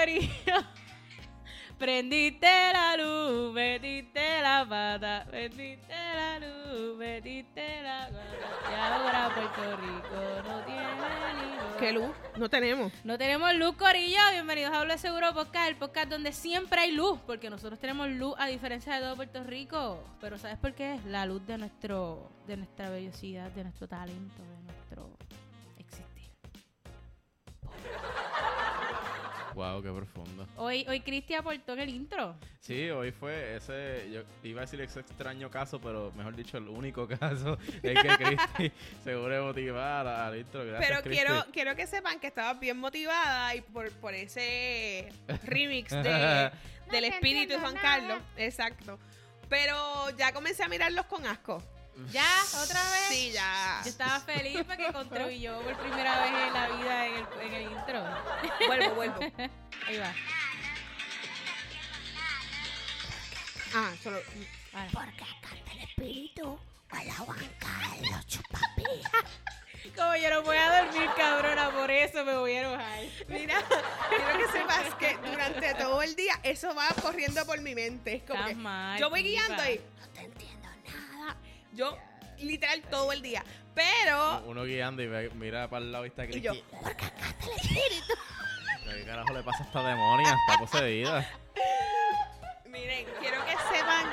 Corillo. Prendiste la luz, metiste la pata, metiste la luz, metiste la pata. Y ahora Puerto Rico no tiene ni luz. ¿Qué luz? No tenemos. No tenemos luz, Corillo. Bienvenidos a Habla Seguro Podcast, el podcast donde siempre hay luz, porque nosotros tenemos luz a diferencia de todo Puerto Rico. Pero ¿sabes por qué? La luz de nuestro, de nuestra bellosidad, de nuestro talento, de nuestro Wow, qué profundo. Hoy, hoy Cristi aportó en el intro. Sí, hoy fue ese, yo iba a decir ese extraño caso, pero mejor dicho, el único caso es que Cristi se vuelve motivada al intro. Gracias, Pero quiero que sepan que estaba bien motivada y por, por ese remix de, del espíritu de Juan Carlos. Exacto. Pero ya comencé a mirarlos con asco. ¿Ya? ¿Otra vez? Sí, ya. Yo estaba feliz porque contribuyó por primera vez en la vida en el, en el intro. Vuelvo, vuelvo. Ahí va. Ah, solo. Ahora. Porque canta el espíritu a la Juan Carlos Chupapi. Como yo no voy a dormir, cabrona, por eso me voy a enojar. Mira, quiero que sepas que durante todo el día eso va corriendo por mi mente. Es como Estás que mal, yo voy guiando y No te entiendo yo literal todo el día. Pero Uno guiando y ve- mira para el lado y está y yo. Porque canta el espíritu. ¿Qué carajo le pasa a esta demonia? Está poseída. miren, quiero que sepan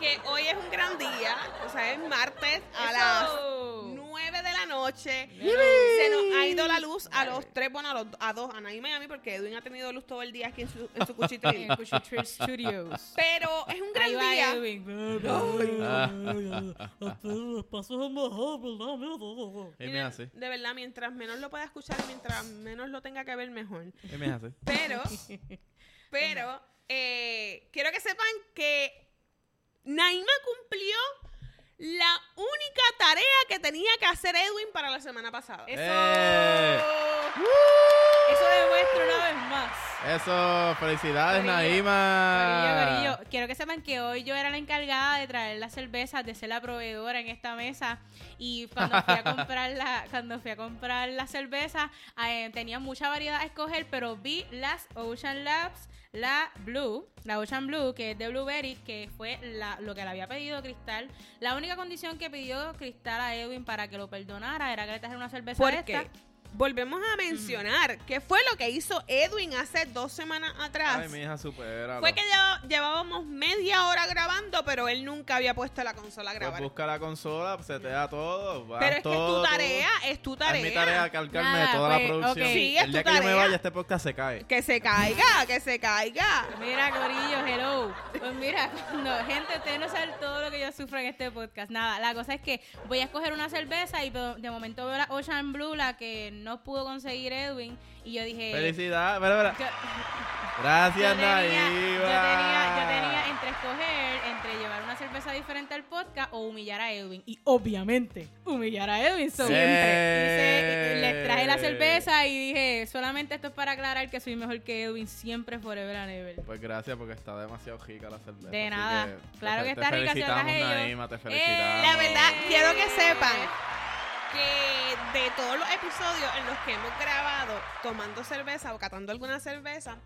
que hoy es un gran día. O sea, es martes a las Eso. 9 de la noche. Se nos ha ido la luz a los tres, bueno, a, los, a dos, a Naima y a mí, porque Edwin ha tenido luz todo el día aquí en su, en su cuchitril. En Cuchitril Studios. Pero es un gran día. Me hace. De verdad, mientras menos lo pueda escuchar mientras menos lo tenga que ver, mejor. Y me hace. Pero, pero, eh, quiero que sepan que Naima cumplió la única tarea que tenía que hacer Edwin para la semana pasada. Eso. ¡Eh! Eso demuestra una vez más. Eso, felicidades, Corillo, Naima. Corillo, corillo, quiero que sepan que hoy yo era la encargada de traer las cervezas, de ser la proveedora en esta mesa. Y cuando fui a comprar la, cuando fui a comprar las cervezas, eh, tenía mucha variedad a escoger, pero vi las Ocean Labs, la Blue, la Ocean Blue, que es de Blueberry, que fue la- lo que le había pedido Cristal. La única condición que pidió Cristal a Edwin para que lo perdonara era que le trajera una cerveza de Porque esta. Volvemos a mencionar que fue lo que hizo Edwin hace dos semanas atrás. Ay, mi hija, supera. Fue que llevábamos media hora grabando, pero él nunca había puesto la consola a Pues grabar. busca la consola, se te da todo. pero es que es tu tarea, es tu tarea. Es mi tarea cargarme Nada, de toda pues, la producción. ok. Sí, es El día tu que yo me vaya, este podcast se cae. Que se caiga, que se caiga. Mira, Corillo, hello. Pues mira, no, gente, ustedes no saben todo lo que yo sufro en este podcast. Nada, la cosa es que voy a escoger una cerveza y de de momento veo la Ocean Blue, la que no pudo conseguir Edwin. Y yo dije. Felicidades. Espera, espera. yo- Gracias, yo tenía, yo Naima. tenía, yo tenía entre escoger, entre llevar una cerveza diferente al podcast o humillar a Edwin. Y obviamente, humillar a Edwin so, siempre. Hice- les traje la cerveza y dije, solamente esto es para aclarar que soy mejor que Edwin siempre, forever and ever. Pues gracias porque está demasiado rica la cerveza. De nada. Claro que te está rica, traje yo. Naima, te Eh, felicitamos. La verdad, quiero que sepan que de todos los episodios en los que hemos grabado tomando cerveza o catando alguna cerveza,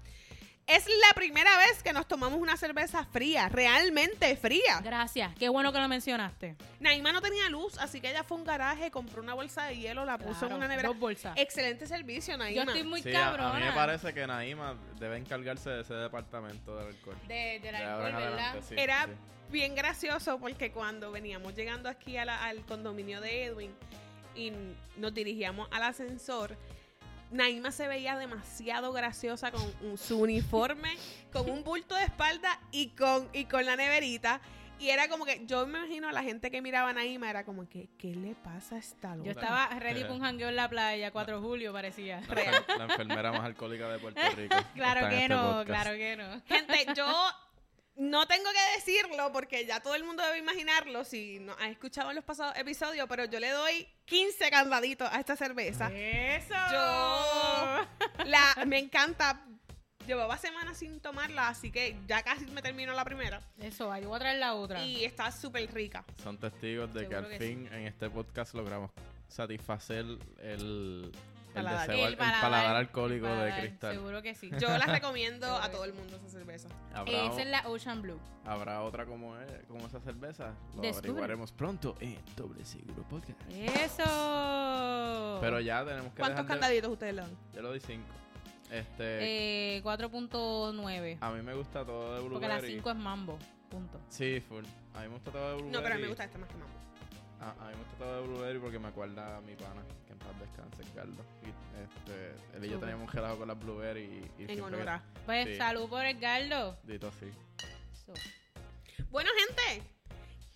es la primera vez que nos tomamos una cerveza fría, realmente fría. Gracias, qué bueno que lo mencionaste. Naima no tenía luz, así que ella fue a un garaje, compró una bolsa de hielo, la puso en una nevera. Dos bolsas. Excelente servicio, Naima. Yo estoy muy Sí, a- cabrona. a, mí me parece que Naima debe encargarse de ese departamento del alcohol. De, de la De ahora en alcohol, ¿verdad? adelante, sí, Era sí. bien gracioso porque cuando veníamos llegando aquí a la- al condominio de Edwin y nos dirigíamos al ascensor, Naima se veía demasiado graciosa con un- su uniforme, con un bulto de espalda y con, y con la neverita. Y era como que, yo me imagino a la gente que miraba a Naima, era como que, ¿qué le pasa a esta loca? Yo estaba ready para un jangueo en la playa, 4 de julio parecía. La, enfer- la enfermera más alcohólica de Puerto Rico. Claro que este no, podcast. claro que no. Gente, yo no tengo que decirlo porque ya todo el mundo debe imaginarlo si no ha escuchado en los pasados episodios, pero yo le doy 15 candaditos a esta cerveza. Eso. Yo la me encanta. Llevaba semanas sin tomarla, así que ya casi me termino la primera. Eso, va, yo voy a traer la otra. Y está súper rica. Son testigos de que al que fin en este podcast logramos satisfacer el, El, Paladar. el paladar alcohólico de paladar, cristal. Seguro que sí. Yo la recomiendo a todo el mundo esa cerveza. ¿Habrá, Esa es la Ocean Blue. habrá otra como, es- como esa cerveza? Lo Descubre. averiguaremos pronto en Doble Seguro Podcast. Eso. Pero ya tenemos que ¿Cuántos de- candaditos ustedes le dan? Yo lo di 5. Este, Eh, 4.9. a mí me gusta todo de Porque las blueberry. 5 es mambo. Punto. Sí, full. A mí me gusta todo de blueberry. No, pero a mí me gusta esta más que mambo. A, a mí me gusta de blueberry porque me acuerda a mi pana, que en paz descanse, Carlos. Y este, él y yo teníamos un gelado con las blueberry y, y En honor a. Pues Sí. salud por el que- Dito así. Bueno, gente,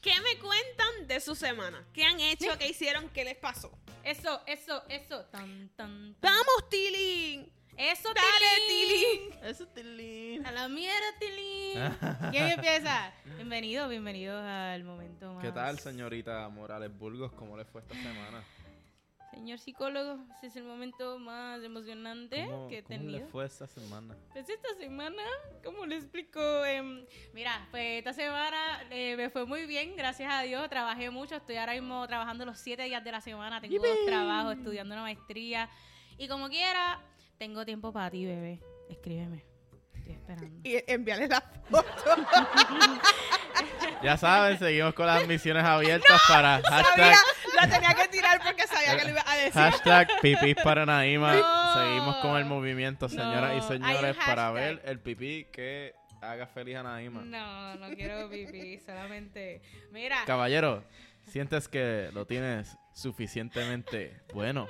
¿qué me cuentan de su semana? ¿Qué han hecho? ¿Qué hicieron? ¿Qué les pasó? Eso, eso, eso. Tan, tan, tan. ¡Vamos, Tilín! Eso, ¡Dale, Tilín. Tilín! Eso, Tilín. A la mierda, Tilín. ¿Quién empieza? Bienvenido, bienvenido al momento más. ¿Qué tal, señorita Morales Burgos? ¿Cómo le fue esta semana? Señor psicólogo, ese es el momento más emocionante ¿Cómo, que he cómo le tenido. fue esta semana? Pues esta semana, ¿cómo le explico? Em, mira, pues esta semana eh, me fue muy bien, gracias a Dios. Trabajé mucho, estoy ahora mismo trabajando los siete días de la semana. Tengo dos trabajos, estudiando una maestría. Y como quiera, tengo tiempo para ti, bebé. Escríbeme. Estoy esperando. Y envíale la foto. Ya saben, seguimos con las misiones abiertas para hashtag, Sabía, la tenía que tirar porque sabía que lo iba a decir. hashtag pipí para Naima. No. Seguimos con el movimiento, señoras y No, señores, para ver el pipí que haga feliz a Naima. No, no quiero pipí, solamente. Mira, Caballero, sientes que lo tienes suficientemente bueno.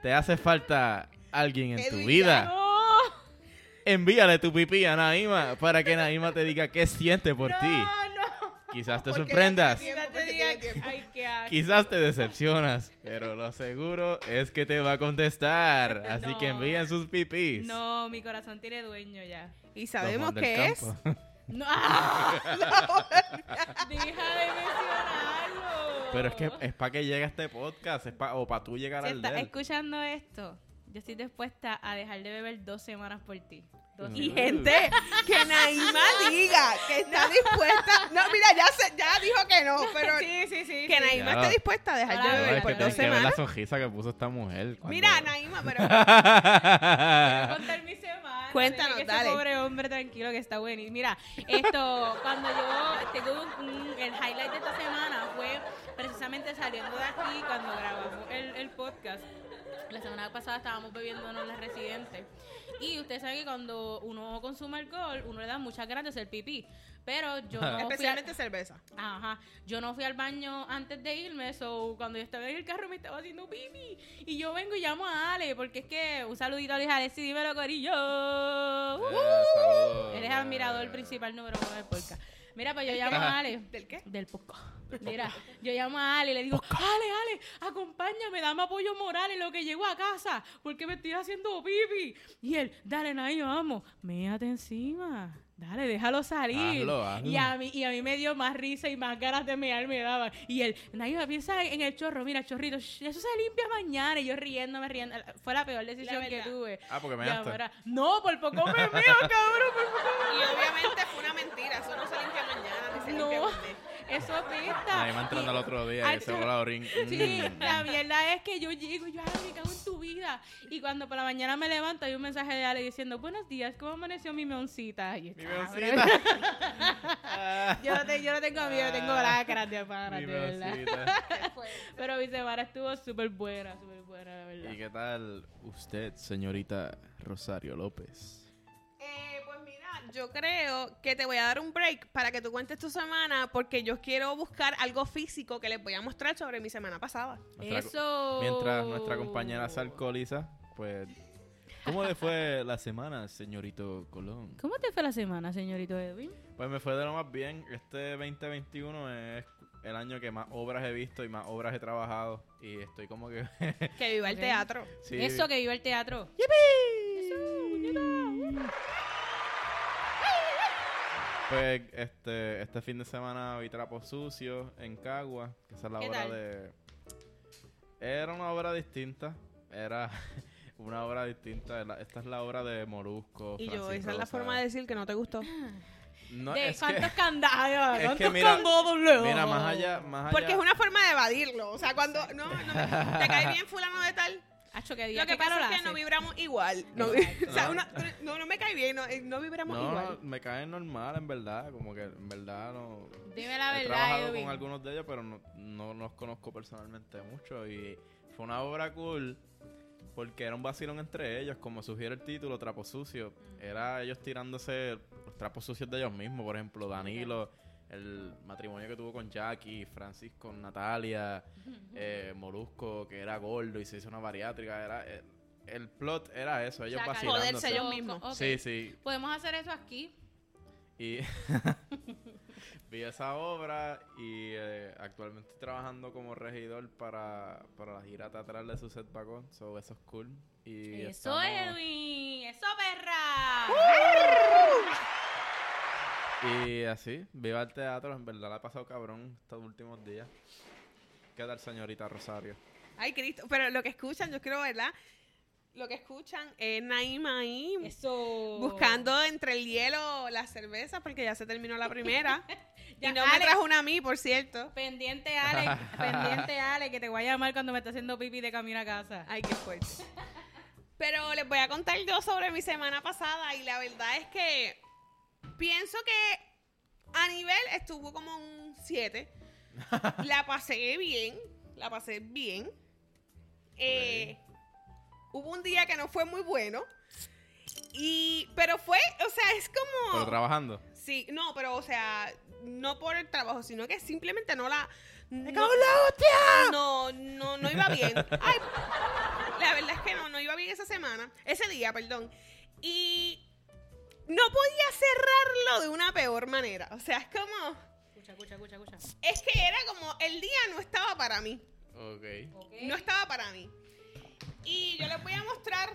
Te hace falta alguien en tu vida. no, Envíale tu pipí a Naima para que Naima te diga qué siente por ti. no, no. Quizás te Porque sorprendas. te diga-. Ay, qué. Quizás te decepcionas, pero lo seguro es que te va a contestar. Así No. que envíen sus pipís. No, mi corazón tiene dueño ya. Y sabemos del que es. No. Deja de mencionarlo. Pero es que es para que llegue a este podcast, es pa- o para tú llegar Si al estás de él. escuchando esto, yo estoy dispuesta a dejar de beber dos semanas por ti. Dos Mm. Y semanas. gente, que Naima diga que está dispuesta. No, mira, ya, se, ya dijo que no, pero Sí, sí, sí. que sí. Naima Claro. esté dispuesta a dejar de beber es por que dos tienes que ver la semanas. sonrisa que puso esta mujer. cuando- Mira, Naima, pero contar mi semana. Cuéntanos, que dale. Ese pobre hombre tranquilo que está bueno. Y mira, esto, cuando yo tengo un, un- el highlight de esta semana fue precisamente saliendo de aquí cuando grabamos el, el podcast. La semana pasada estábamos bebiéndonos las residentes. Y ustedes saben que cuando uno consume alcohol, uno le da muchas ganas de hacer pipí. Pero yo no fui a- especialmente cerveza. Ajá, yo no fui al baño antes de irme, so cuando yo estaba en el carro me estaba haciendo pipi y yo vengo y llamo a Ale, porque es que un saludito a Luis Alessi, dímelo Corillo. Eh, saludos. Él es admirador principal número uno del podcast. Mira, pues yo llamo a Ale. ¿Del qué? Del podcast. Mira, yo llamo a Ale y le digo, Ale, Ale, acompáñame, dame apoyo moral en lo que llego a casa, porque me estoy haciendo pipi. Y él, dale, Nay, vamos, méate encima. Dale, déjalo salir. Hazlo, hazlo. Y a mí, y a mí me dio más risa y más ganas de mear me daban. Y él, Naima, piensa en el chorro, mira, chorrito, sh- eso se limpia mañana. Y yo riéndome, riendo. Fue la peor decisión La que tuve. Ah, porque me ahora- no, por poco me meo, cabrón, por poco me Y obviamente fue una mentira. Eso no se limpia mañana ni se No. limpia Monday. Eso apesta. Naima entrando al otro día y se voló orín. Sí, Mm. la mierda es que yo llego yo, ay, me cago en tu vida. Y cuando por la mañana me levanto, hay un mensaje de Ale diciendo, buenos días, ¿cómo amaneció mi meoncita? Y yo, Mi meoncita. Ah, Yo no, te- yo no tengo yo tengo lacras de pana, mi de verdad. Pero mi semana estuvo súper buena, súper buena, la verdad. ¿Y qué tal usted, señorita Rosario López? Yo creo que te voy a dar un break para que tú cuentes tu semana porque yo quiero buscar algo físico que les voy a mostrar sobre mi semana pasada. Nuestra- Eso. Mientras nuestra compañera se alcoholiza, pues... ¿Cómo le fue la semana, señorito Colón? ¿Cómo te fue la semana, señorito Edwin? Pues me fue de lo más bien. Este 2021 es el año que más obras he visto y más obras he trabajado. Y estoy como que... Que viva el teatro. sí, Eso que viva el teatro. Pues este, este fin de semana vi Trapos Sucios en Cagua, que esa es la ¿Qué obra tal? de... Era una obra distinta, era una obra distinta. Esta es la obra de Molusco. Y yo, esa es la forma de decir que no te gustó. No, ¿De es cuántos que, candados? es que ¿Cuántos mira- más allá, más allá... Porque es una forma de evadirlo. O sea, cuando no, no te cae bien fulano de tal, Hacho, que día Lo que qué calor pasa es que hace. no vibramos igual. No, o sea, una- no, no me cae bien, no, eh, no vibramos No, igual. me caen normal, en verdad. Como que en verdad no. Dime la He verdad, trabajado Edwin. con algunos de ellos, pero no, no los conozco personalmente mucho. Y fue una obra cool porque era un vacilón entre ellos, como sugiere el título, Trapo Sucio. Era ellos tirándose los trapos sucios de ellos mismos. Por ejemplo, Danilo, el matrimonio que tuvo con Jackie, Francis con Natalia, eh, Molusco, que era gordo y se hizo una bariátrica. Era, eh, el plot era eso, ellos vacilándose. ellos mismos. Ok. Sí, sí. Podemos hacer eso aquí. Y vi esa obra y eh, actualmente estoy trabajando como regidor para, para la gira teatral de Suset Vagón. So, eso es cool. Y Eso, estamos- Edwin. Eso, perra. Y así, viva el teatro. En verdad la he pasado cabrón estos últimos días. ¿Qué tal, señorita Rosario? Ay, Cristo. Pero lo que escuchan, yo creo, ¿verdad? Lo que escuchan es Naima ahí Eso. buscando entre el hielo la cerveza porque ya se terminó la primera. Ya, y no me Ale, trajo una a mí, por cierto. Pendiente, Ale. pendiente, Ale, que te voy a llamar cuando me esté haciendo pipi de camino a casa. Ay, qué fuerte. Pero les voy a contar yo sobre mi semana pasada y la verdad es que pienso que a nivel estuvo como un 7. La pasé bien, la pasé bien. Eh, Hubo un día que no fue muy bueno. Y, pero fue, o sea, es como... ¿Pero trabajando? Sí, no, pero o sea, no por el trabajo, sino que simplemente no la. No, no, no, no iba bien. Ay, la verdad es que no, no iba bien esa semana, ese día, perdón. Y no podía cerrarlo de una peor manera. O sea, es como. Escucha, escucha, escucha, escucha. Es que era como. El día no estaba para mí. Ok. No estaba para mí. Y yo les voy a mostrar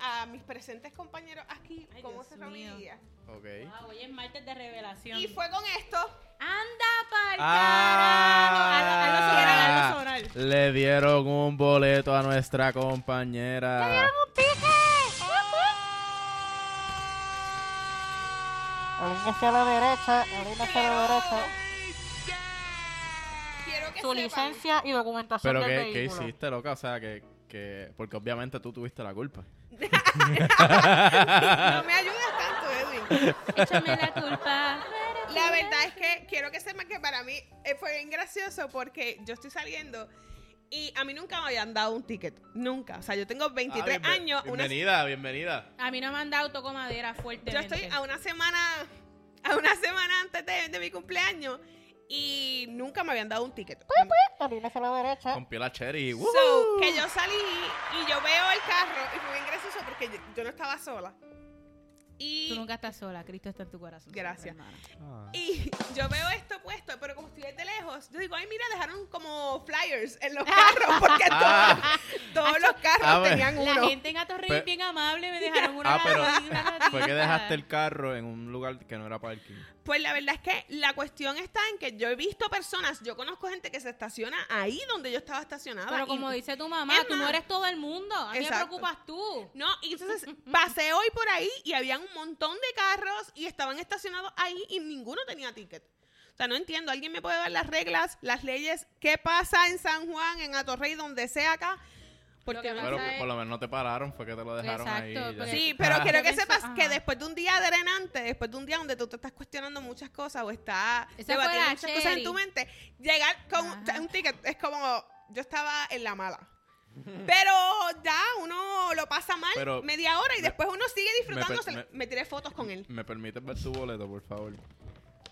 a mis presentes compañeros aquí Ay, cómo Dios cerró mi día. Ok. Wow, hoy es martes de revelación. Y fue con esto. ¡Anda pa'l Ah, carajo! Hazlo sonar. Le dieron un boleto a nuestra compañera. Orina hacia la derecha, orina hacia la derecha. Quiero que Su licencia y documentación ¿Pero del qué, qué vehículo. hiciste, loca? O sea, que, que... Porque obviamente tú tuviste la culpa. No me ayudas tanto, Edwin. Échame la culpa. La verdad es que quiero que sepan que para mí eh, fue bien gracioso porque yo estoy saliendo y a mí nunca me habían dado un ticket. Nunca. O sea, yo tengo 23 Ah, bienve- años. una- Bienvenida, bienvenida. A mí no me han dado toco madera fuerte. yo estoy a una semana a una semana antes de, de mi cumpleaños y nunca me habían dado un ticket. Orina hacia la derecha. Con piel a cherry. So, que yo salí y yo veo el carro y fue bien gracioso porque yo, yo no estaba sola. Y Tú nunca estás sola, Cristo está en tu corazón. Gracias. hermana. Ah. Y yo veo esto puesto, pero como estoy desde lejos, yo digo, ay, mira, dejaron como flyers en los carros, porque todos, todos los carros Ah, tenían La uno. gente en Atorrey bien amable me dejaron una Ah, pero una fue que dejaste el carro en un lugar que no era parking. Pues la verdad es que la cuestión está en que yo he visto personas, yo conozco gente que se estaciona ahí donde yo estaba estacionada. Pero y- como dice tu mamá, tú no eres todo el mundo. A me Exacto. preocupas tú. No, y entonces pasé hoy por ahí y habían un montón de carros y estaban estacionados ahí y ninguno tenía ticket. O sea, no entiendo. ¿Alguien me puede dar las reglas, las leyes? ¿Qué pasa en San Juan, en Atorrey, donde sea acá? Porque Lo que no Pero por lo menos no te pararon, fue que te lo dejaron ahí. Exacto, porque- Sí, pero Ah. quiero que sepas que después de un día drenante, después de un día donde tú te estás cuestionando muchas cosas o estás debatiendo muchas cosas en tu mente, llegar con un- Ajá. un ticket es como yo estaba en la mala. Pero ya uno lo pasa mal Pero media hora y me- después uno sigue disfrutando. me- me- me tiré fotos con él. ¿Me permites ver tu boleto, por favor?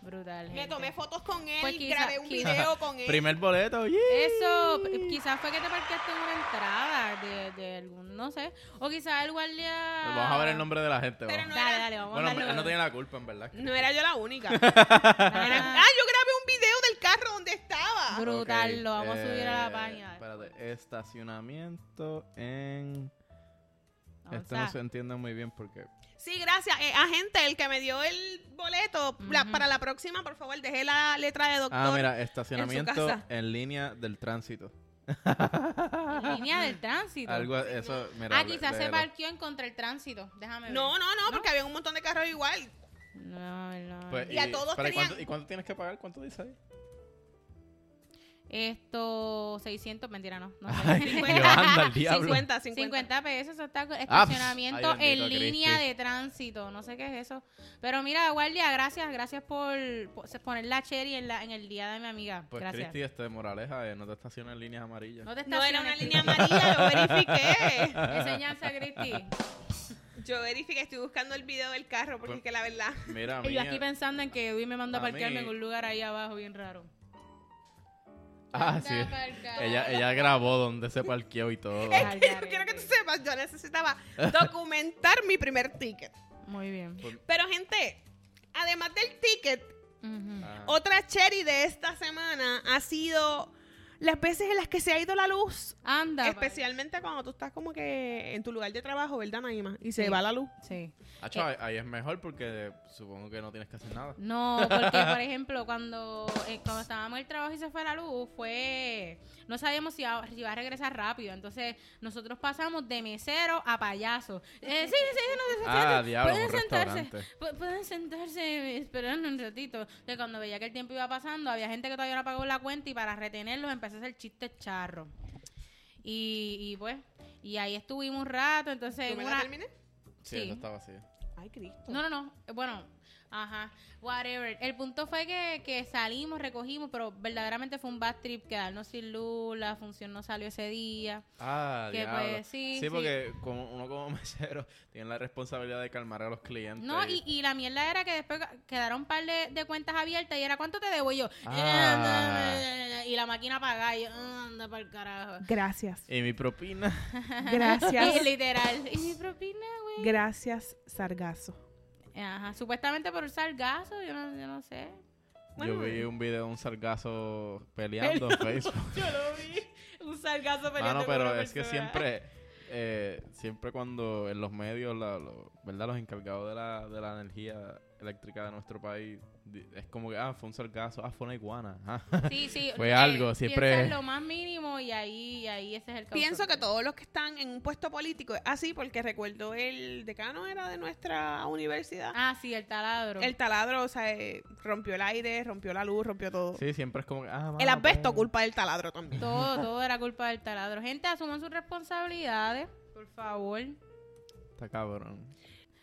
Brutal. Me tomé fotos con él, Pues quizá- grabé un quizá- video con él. Primer boleto, ¡yee! Eso, p- quizás fue que te parqueaste en una entrada de, de algún, no sé. O quizás el guardia. Vamos a ver el nombre de la gente. Pero no Dale, era- dale, vamos bueno, a darle. él no tiene la culpa, en verdad. No era yo la única. Ah, yo grabé un video del carro donde estaba. brutal, lo vamos a subir a eh, la página. Espérate, estacionamiento en... Vamos Esto a- no se entiende muy bien porque... Sí, gracias. Eh, agente, el que me dio el boleto, la- para la próxima, por favor, dejé la letra de doctor. Ah, mira, estacionamiento casa. en línea del tránsito. Línea del tránsito. Algo, eso, mira. ah, quizás se parqueó en contra el tránsito. Déjame ver. No, no, no, porque había un montón de carros igual. No, no. Pues, Y a todos pero ¿y tenían- cuánto, ¿Y cuánto tienes que pagar? ¿Cuánto dice ahí? Esto, 600, mentira, no. no sé. Ay, Yolanda, el diablo. 50, 50. 50 pesos, eso está Ah, estacionamiento ay, en línea Cristi. de tránsito, no sé qué es eso. Pero mira, guardia, gracias, gracias por, por poner la cherry en, la, en el día de mi amiga. Pues gracias. Cristi, este de Moraleja, eh, no te estaciones en líneas amarillas. No te No era una estaciones. línea amarilla, lo verifiqué. Enseñanza, Cristi. Yo verifiqué, estoy buscando el video del carro porque Pues- es que la verdad. Mira, Y yo aquí pensando en que Edwin me mandó a A parquearme mí- en un lugar ahí abajo bien raro. Ah, sí. Ella, ella grabó donde se parqueó y todo. Al Yo garete. quiero que tú sepas, yo necesitaba documentar mi primer ticket. Muy bien. Pero, gente, además del ticket. Ah. otra cherry de esta semana ha sido las veces en las que se ha ido la luz. Anda. Especialmente cuando tú estás como que en tu lugar de trabajo, ¿verdad, Naima? Y se Sí. va la luz. Sí. Acho, ahí, ahí es mejor porque supongo que no tienes que hacer nada. No, porque por ejemplo, cuando, eh, cuando estábamos en el trabajo y se fue la luz, fue. No sabíamos si iba, si iba a regresar rápido. Entonces, nosotros pasamos de mesero a payaso. Eh, sí, sí, no, sí, Ah, sí, diablo, pueden un sentarse. Pueden sentarse esperando un ratito. Entonces, cuando veía que el tiempo iba pasando, había gente que todavía no pagó la cuenta y para retenerlos empecé a hacer chistes charros. Y, y pues, y ahí estuvimos un rato. Entonces, ¿Tú en me una- la terminé? Sí, Sí. eso estaba así. Ay, Cristo. no, no, no. eh, Bueno, ajá. Whatever. El punto fue que, que salimos, recogimos, pero verdaderamente fue un bad trip quedarnos sin luz. La función no salió ese día. Ah, Que pues, sí, sí. porque como uno como mesero tiene la responsabilidad de calmar a los clientes. No, y, y la mierda era que después quedaron un par de, de cuentas abiertas y era ¿cuánto te debo Y yo? Ah. Y la máquina apagada y yo, anda para el carajo. Gracias. Y mi propina. Gracias. Y literal. Y mi propina, güey. Gracias, Sargazo. Ajá. Supuestamente por usar gaso, yo no, yo no sé. Bueno, Yo vi un video de un sargazo peleando en Facebook. Yo lo vi. Un sargazo Ah, peleando no, con pero es que siempre, eh, siempre cuando en los medios, la- lo- ¿verdad? Los encargados de la, de la energía eléctrica de nuestro país, es como que, ah, fue un sargazo, ah, fue una iguana. ah. Sí, sí. Fue algo, piensa siempre- en lo más mínimo y ahí, ahí ese es el causante. Pienso que todos los que están en un puesto político es así, porque recuerdo el decano era de nuestra universidad. Ah, sí, el taladro. El taladro, o sea, eh, rompió el aire, rompió la luz, rompió todo. Sí, siempre es como que, ah, el mano, asbesto, pues. culpa del taladro también. Todo, todo era culpa del taladro. Gente, asuman sus responsabilidades, por favor. Está cabrón.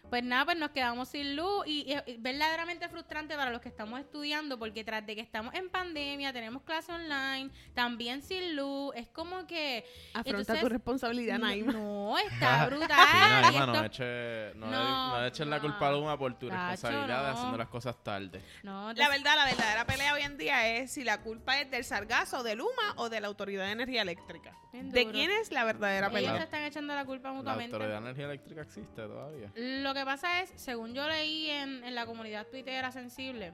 Pues nada, pues nos quedamos sin luz y, y es verdaderamente frustrante para los que estamos estudiando porque tras de que estamos en pandemia, tenemos clase online, también sin luz, es como que... Afronta entonces- tu responsabilidad, Naima. No, está brutal. Sí, Naima, no, esto- eche, no, No, le, no echen la culpa a Luma por tu Tacho, responsabilidad de haciendo las cosas tarde. no, La verdad, la verdadera pelea hoy en día es si la culpa es del Sargazo, de Luma o de la Autoridad de Energía Eléctrica. ¿De quién es la verdadera ellos pelea? se están echando la culpa La mutuamente. Autoridad de Energía Eléctrica existe todavía. Lo que pasa es, según yo leí en, en la comunidad tuitera sensible,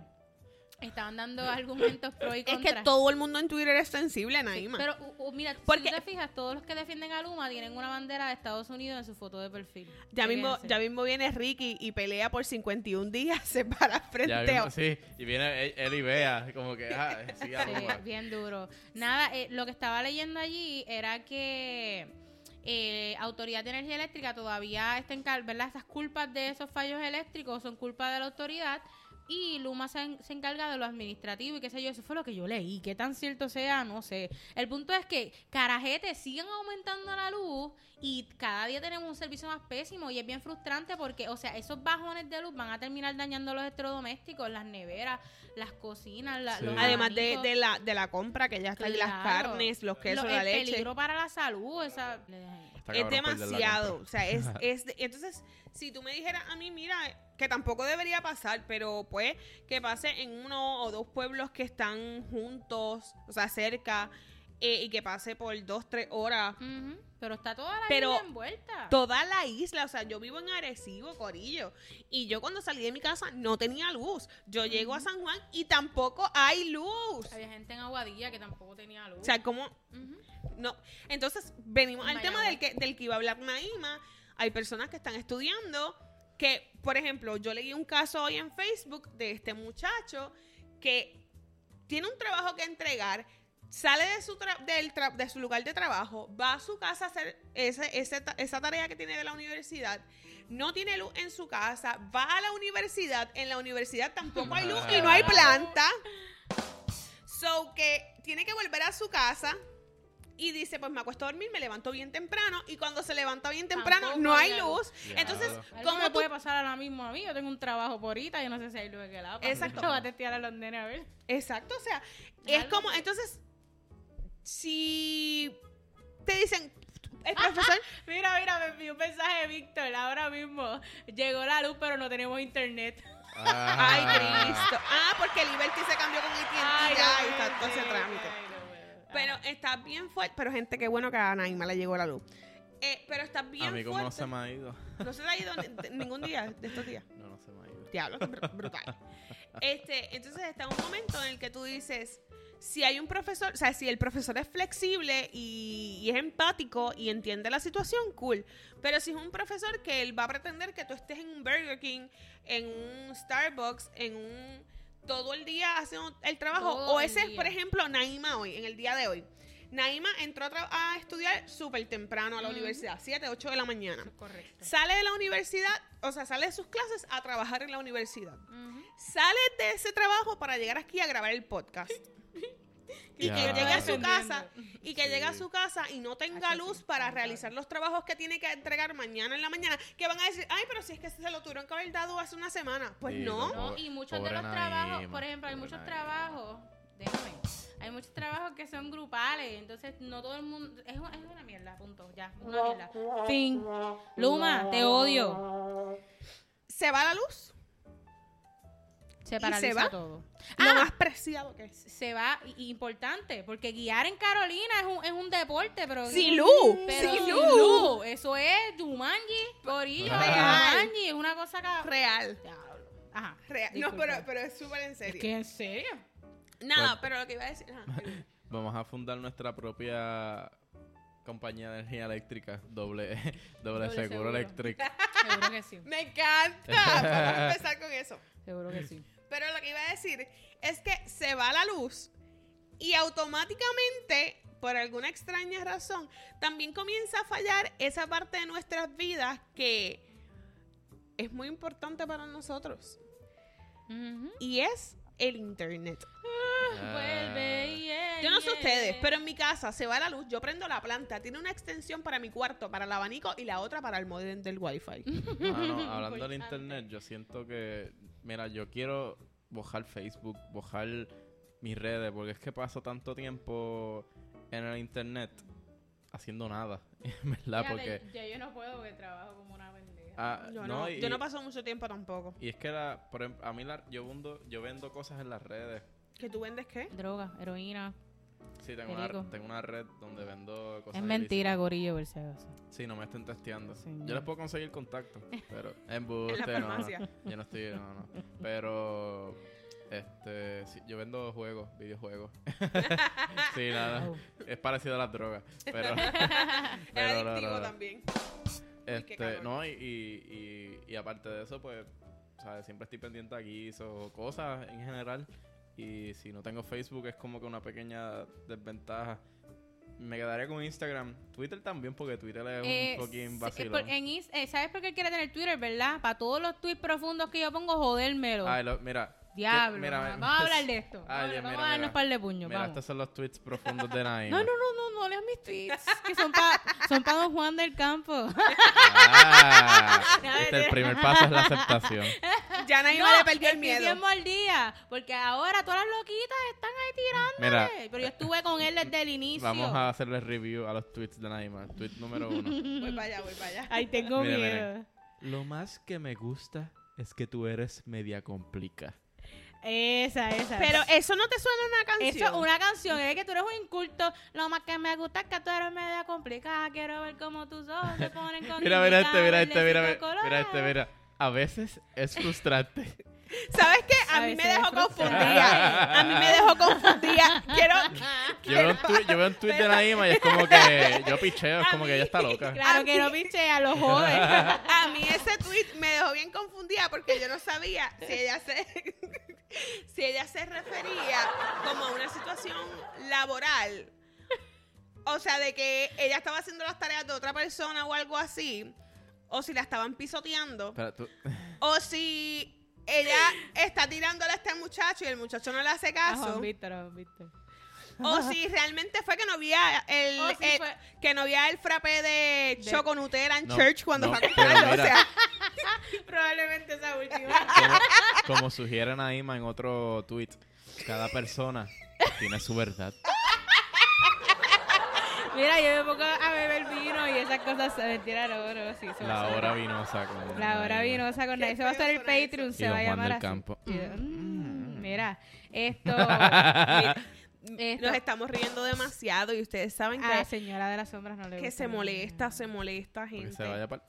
estaban dando argumentos pro y Es contra. que todo el mundo en Twitter es sensible, Sí, Naima. pero u- u- mira, Porque- si tú te fijas, todos los que defienden a Luma tienen una bandera de Estados Unidos en su foto de perfil. ya, mismo, ya mismo viene Ricky y pelea por 51 días, se para frente Ya a... sí, y viene él, él y Bea, como que, ah, sí, Sí, bien duro. Nada, eh, lo que estaba leyendo allí era que eh, Autoridad de Energía Eléctrica todavía está en ¿verdad? Esas culpas de esos fallos eléctricos son culpa de la autoridad y Luma se, en- se encarga de lo administrativo y qué sé yo, eso fue lo que yo leí, qué tan cierto sea, no sé. El punto es que carajete siguen aumentando la luz y cada día tenemos un servicio más pésimo y es bien frustrante porque, o sea, esos bajones de luz van a terminar dañando los electrodomésticos, las neveras, las cocinas, la- Sí. los Además de, de la, de la compra que ya está ahí, las carnes, los quesos, Lo- la el leche. peligro para la salud, esa... Es demasiado. O sea, es, es de- entonces, si tú me dijeras a mí, mira, que tampoco debería pasar, pero pues que pase en uno o dos pueblos que están juntos, o sea, cerca, eh, y que pase por dos, tres horas. Ujú, Pero está toda la Pero isla envuelta. Toda la isla, o sea, yo vivo en Arecibo, Corillo, y yo cuando salí de mi casa no tenía luz. Yo llego a San Juan y tampoco hay luz. Había gente en Aguadilla que tampoco tenía luz. O sea, como no. Entonces, venimos En al tema del que, del que iba a hablar Naima. Hay personas que están estudiando que, por ejemplo, yo leí un caso hoy en Facebook de este muchacho que tiene un trabajo que entregar, sale de su, tra- del tra- de su lugar de trabajo, va a su casa a hacer ese, ese esa tarea que tiene de la universidad, no tiene luz en su casa, va a la universidad, en la universidad tampoco hay luz y no hay planta. So que tiene que volver a su casa y dice, pues me acuesto a dormir, me levanto bien temprano y cuando se levanta bien temprano Tampoco no hay luz. Entonces, ¿cómo me tú puede pasar ahora mismo a mí? Yo tengo un trabajo por ahorita, yo no sé si hay luz en el agua. Exacto. Voy a testear a los nenes a ver. Exacto, o sea, Es algo como, entonces, si te dicen, el profesor, Mira, mira, me envió un mensaje de Víctor. Ahora mismo llegó la luz, pero no tenemos internet. ay Ah. Cristo, ah, porque Liberty se cambió con AT&T Ay, ya y está todo ese trámite. ay. Pero está bien fuerte, pero gente, qué bueno que a Naima le llegó la luz. Eh, pero está bien A mí como no fuerte. se me ha ido. No se ha ido ni- ningún día de estos días. No, no se me ha ido. Diablo, qué br- brutal. Este, entonces está un momento en el que tú dices, si hay un profesor, o sea, si el profesor es flexible y, y es empático y entiende la situación, cool. Pero si es un profesor que él va a pretender que tú estés en un Burger King, en un Starbucks, en un todo el día haciendo el trabajo, Todo o ese es, por ejemplo, Naima hoy, en el día de hoy. Naima entró a, estudiar súper temprano a la universidad, 7, 8 de la mañana. Eso correcto. Sale de la universidad, o sea, sale de sus clases a trabajar en la universidad. Sale de ese trabajo para llegar aquí a grabar el podcast. Y que llegue a su casa y que Sí. llegue a su casa y no tenga luz para realizar los trabajos que tiene que entregar mañana en la mañana, que van a decir, ay, pero si es que se lo tuvieron que haber dado hace una semana. Pues Sí, no. y muchos de los trabajos, por ejemplo, hay pobre muchos Naima. trabajos, déjame, hay muchos trabajos que son grupales, entonces no todo el mundo, es, una- es una mierda, punto, ya, una mierda. Fin. Luma, te odio. Se va la luz, Se se paraliza va? todo. lo Ah. más preciado que es. Se va, y- importante, porque guiar en Carolina es un, es un deporte, pero... Sin luz, pero sin sin luz. luz. Eso es Jumanji, Corillo, Real. Jumanji, es una cosa que... Real. Ajá. Real. No, pero, pero es súper en Es serio. que en serio. Nada, Pues- pero lo que iba a decir. ajá. Vamos a fundar nuestra propia compañía de energía eléctrica, doble, doble, Doble seguro, seguro. eléctrico. Seguro que sí. Me encanta. Vamos a empezar con eso. Seguro que sí. Pero lo que iba a decir es que se va la luz y automáticamente, por alguna extraña razón, también comienza a fallar esa parte de nuestras vidas que es muy importante para nosotros. Y es el internet. Vuelve, yeah, Yo no sé yeah. ustedes, pero en mi casa se va la luz, yo prendo la planta, tiene una extensión para mi cuarto, para el abanico y la otra para el modem del wifi. Mano, hablando del internet, yo siento que, mira, yo quiero bojar Facebook, bojar mis redes, porque es que paso tanto tiempo en el internet haciendo nada, ¿verdad? Porque, ya yo no puedo porque trabajo como una pendeja. ah, Yo no, no, y, yo no paso mucho tiempo tampoco. y es que la, por ejemplo, a mí la, yo, vendo, yo vendo cosas en las redes. ¿Que tú vendes qué? Droga, heroína. Sí, tengo una, tengo una red donde vendo cosas Es mentira, ilícitas. gorillo, por si acaso. Sí, no me estén testeando. Yo les puedo conseguir contacto, pero en la no. Yo no estoy, no, no. Pero, este, sí, yo vendo juegos, videojuegos. sí, nada. Oh. Es parecido a las drogas. Pero, Es adictivo no, también. Este, no, y, y, y, y aparte de eso, pues, ¿sabes? Siempre estoy pendiente aquí o cosas en general. Y si no tengo Facebook es como que una pequeña desventaja. Me quedaría con Instagram. Twitter también, porque Twitter es Eh, un sí, vacilón. en eh, ¿Sabes por qué quiere tener Twitter, verdad? Para todos los tweets profundos que yo pongo, jodérmelo. Ay, lo- mira. Diablo. que- mira, vamos a hablar de esto. Ay, vamos a darnos un par de puños. Mira, vamos. estos son los tweets profundos de Naima. No, no, no, no, no leas mis tweets. Que son para son pa Don Juan del Campo. Ah, este, el primer paso es la aceptación. Ya Naima No, le perdió el miedo. bien mordida, porque ahora todas las loquitas están ahí tirándole. Mira, Pero yo estuve con él desde el inicio. vamos a hacerle review a los tweets de Naima. Tweet número uno. Voy para allá, voy para allá. Ay, tengo Mira, miedo. mira. Lo más que me gusta es que tú eres media complica. Esa, esa. Pero eso no te suena una canción. Eso es una canción, es que tú eres un inculto. Lo más que me gusta es que tú eres media complicada. Quiero ver cómo tus ojos se ponen con Mira, mira este, mira este, mira, mira, mira este, mira. A veces es frustrante. ¿Sabes qué? A, A mí me dejó confundida. A mí me dejó confundida. Quiero. Yo veo un tweet, yo veo un tweet de Naima y es como que yo picheo, es como que ella está loca. Claro que no pichea, lo jode. A mí ese tweet me dejó bien confundida porque yo no sabía si ella se si ella se refería como a una situación laboral. O sea, de que ella estaba haciendo las tareas de otra persona o algo así. O si la estaban pisoteando. Espera, tú- O si ella está tirándole a este muchacho y el muchacho no le hace A caso. Juan Víctor, a Juan Víctor. O si realmente fue que no había el, O si el- fue- que no había el frappé de, De- Choco Nutella en No, church cuando no, fue a pero comprarlo. O mira. sea, Probablemente esa última. Como, como sugieren a Ima en otro tweet, cada persona tiene su verdad. Mira, yo me pongo a beber vino y esas cosas se mentira, no, no, sí. se La va a hora vinosa. Con La hora vinosa con nadie. Se va a hacer el. Patreon, se va a llamar así. Campo. Yo, mm, Mira, esto. Esto- nos estamos riendo demasiado y ustedes saben A la que, señora de las sombras no le que gusta se que- molesta, se molesta Porque gente. se vaya para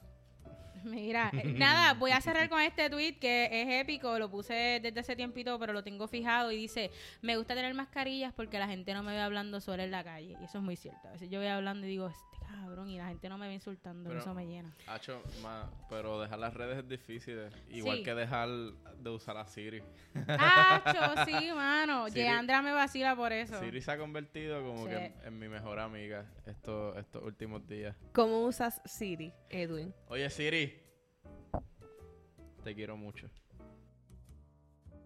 Mira, eh, nada, voy a cerrar con este tweet que es épico, lo puse desde hace tiempito, pero lo tengo fijado y dice, me gusta tener mascarillas porque la gente no me ve hablando sola en la calle. Y eso es muy cierto. A veces yo voy hablando y digo, este cabrón, y la gente no me ve insultando, Pero- eso me llena. Hacho, ma- pero dejar las redes es difícil. eh. Igual Sí. que dejar de usar a Siri. ¡Acho! Sí, mano. Siri- me vacila por eso. Siri se ha convertido como Sí. que en, en mi mejor amiga estos, estos últimos días. ¿Cómo usas Siri, Edwin? Oye, Siri. Te quiero mucho.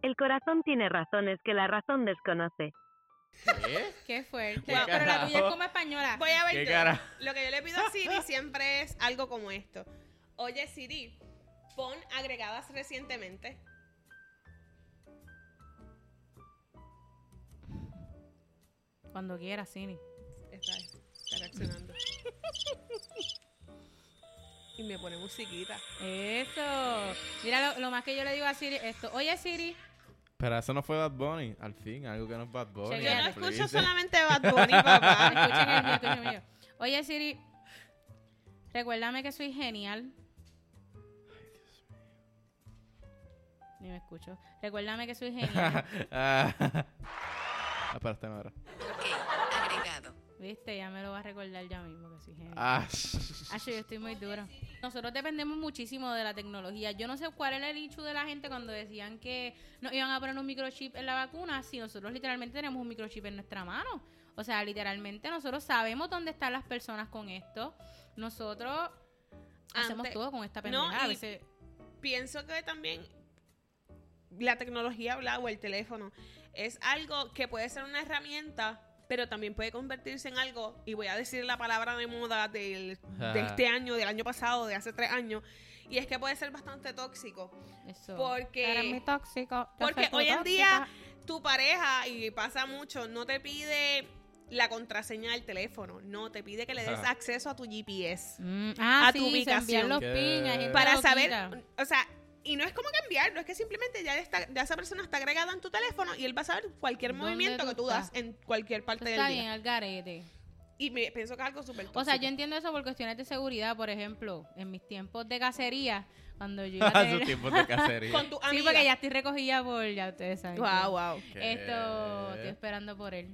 El corazón tiene razones que la razón desconoce. ¿Qué? Qué fuerte. ¿Qué pero la tuya es como española. Voy a ver ¿Qué yo. cara? Lo que yo le pido a Siri siempre es algo como esto. Oye, Siri, pon agregadas recientemente. Cuando quieras, Cini. Está, está reaccionando. y me pone musiquita. Eso. Mira, lo, lo más que yo le digo a Siri, esto. Oye, Siri. Pero eso no fue Bad Bunny. Al fin, algo que no es Bad Bunny. Yo no escucho solamente Bad Bunny, papá. Escuchen el mío, escuchen el mío. Oye, Siri. Recuérdame que soy genial. Ni me escucho. Recuérdame que soy genial. ah, espérate, ahora. Viste, ya me lo va a recordar ya mismo que soy genial. Ah, Acho, yo estoy muy duro. Nosotros dependemos muchísimo de la tecnología. Yo no sé cuál era el issue de la gente cuando decían que nos iban a poner un microchip en la vacuna, si nosotros literalmente tenemos un microchip en nuestra mano. O sea, literalmente nosotros sabemos dónde están las personas con esto. Nosotros hacemos todo con esta no, pendejada. a y- veces- Pienso que también la tecnología ¿verdad? o el teléfono es algo que puede ser una herramienta, pero también puede convertirse en algo, y voy a decir la palabra de moda del, de este año, del año pasado, de hace tres años, y es que puede ser bastante tóxico. eso. Porque- Eres muy tóxico. porque hoy en día-. Tu pareja, y pasa mucho, no te pide la contraseña del teléfono, no, te pide que le des acceso a tu GPS. Mm, ah, a sí, tu ubicación. los para saber, o sea, y no es como cambiarlo, es que simplemente ya, está, ya esa persona está agregada en tu teléfono y él va a saber cualquier ¿Dónde movimiento tú que tú estás? das en cualquier parte del Está día. bien, al garete. Y me, pienso que es algo súper O sea, yo entiendo eso por cuestiones de seguridad, por ejemplo, en mis tiempos de cacería, cuando yo iba a sus tener... tiempos de cacería. Con tu Sí, porque ya estoy recogida por, ya ustedes saben. Wow, wow. ¿Qué? Esto, estoy esperando por él.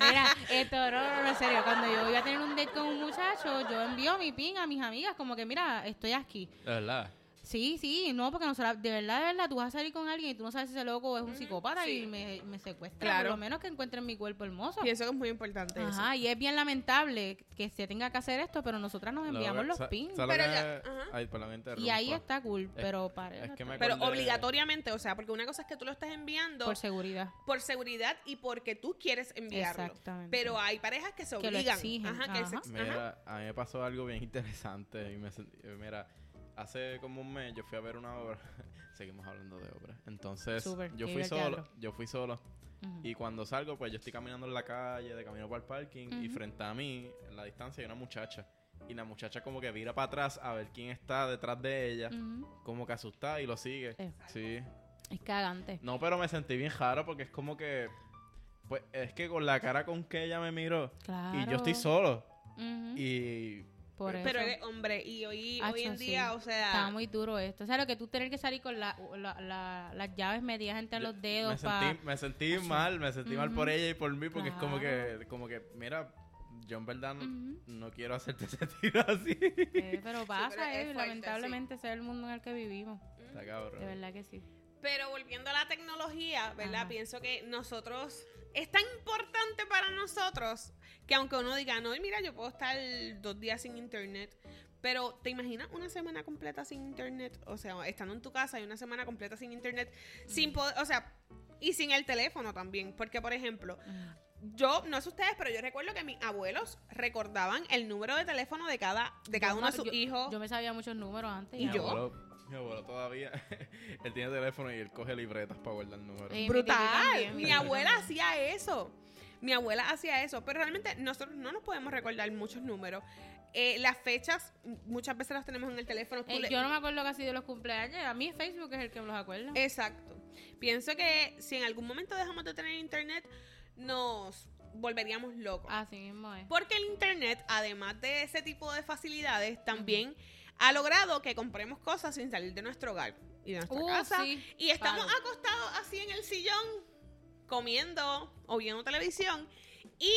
Mira, esto, no, no, en serio, cuando yo iba a tener un date con un muchacho, yo envío mi ping a mis amigas, como que, mira, estoy aquí. De verdad. Sí, sí, no, porque nosotros, de verdad, de verdad, tú vas a salir con alguien y tú no sabes si ese loco es un psicópata sí. y me, me secuestra. Claro. Por lo menos que encuentren mi cuerpo hermoso. Pienso que es muy importante eso. Ajá, y es bien lamentable que se tenga que hacer esto, pero nosotras nos enviamos Lo- los pins. ¿sabes Pero ya- que- ajá. Ay. Y ahí está cool, pero para es que me Pero obligatoriamente, o sea, porque una cosa es que tú lo estás enviando por por, seguridad. seguridad y porque tú quieres enviarlo. Exactamente. Pero hay parejas que se Que lo obligan. exigen, Ajá, que se ajá. ex- ajá. Mira, a mí me pasó algo bien interesante. Y me mira, hace como un mes yo fui a ver una obra. Seguimos hablando de obra. Entonces, yo fui solo. Yo fui solo. Ujú. Y cuando salgo, pues yo estoy caminando en la calle, de camino para el parking. Y Ujú. frente a mí, en la distancia, hay una muchacha. Y la muchacha como que vira para atrás a ver quién está detrás de ella. Ujú. Como que asustada y lo sigue. Eh. Sí. Es cagante. No, pero me sentí bien raro porque es como que... Pues es que con la cara con que ella me miró. Claro. Y yo estoy solo. Y Por eso. Pero eres hombre y hoy, Acho, hoy en sí. día, o sea... Está muy duro esto. O sea, lo que tú tener que salir con la, la- la- las llaves metidas entre los me dedos para... sentí, me sentí mal, me sentí mal por ella y por mí porque es como que, como que, mira, yo en verdad no, no quiero hacerte sentir así. Eh, pero pasa, pero es eh, fuerte, lamentablemente ese es el mundo en el que vivimos. Está cabrón. De verdad que sí. Pero volviendo a la tecnología, ¿verdad? Ajá. Pienso que nosotros, es tan importante para nosotros que aunque uno diga, no, mira, yo puedo estar dos días sin internet, pero ¿te imaginas una semana completa sin internet? O sea, estando en tu casa y una semana completa sin internet, sin poder, o sea, Y sin el teléfono también. Porque, por ejemplo, yo, no sé ustedes, pero yo recuerdo que mis abuelos recordaban el número de teléfono de cada, de cada Yo uno de sus yo- hijos. Yo me sabía muchos números antes. ¿Y Mi yo? abuelo, mi abuelo todavía, él tiene teléfono y él coge libretas para guardar números. Eh, Brutal. Mi abuela hacía eso. Mi abuela hacía eso. Pero realmente nosotros no nos podemos recordar muchos números. Eh, las fechas muchas veces las tenemos en el teléfono. Eh, le- yo no me acuerdo casi de los cumpleaños. A mí Facebook es el que me los acuerda. Exacto. Pienso que si en algún momento dejamos de tener internet, nos volveríamos locos. Así mismo es. Porque el internet, además de ese tipo de facilidades, también ha logrado que compremos cosas sin salir de nuestro hogar y de nuestra Uh, casa. sí, Y estamos acostados así en el sillón, comiendo o viendo televisión. Y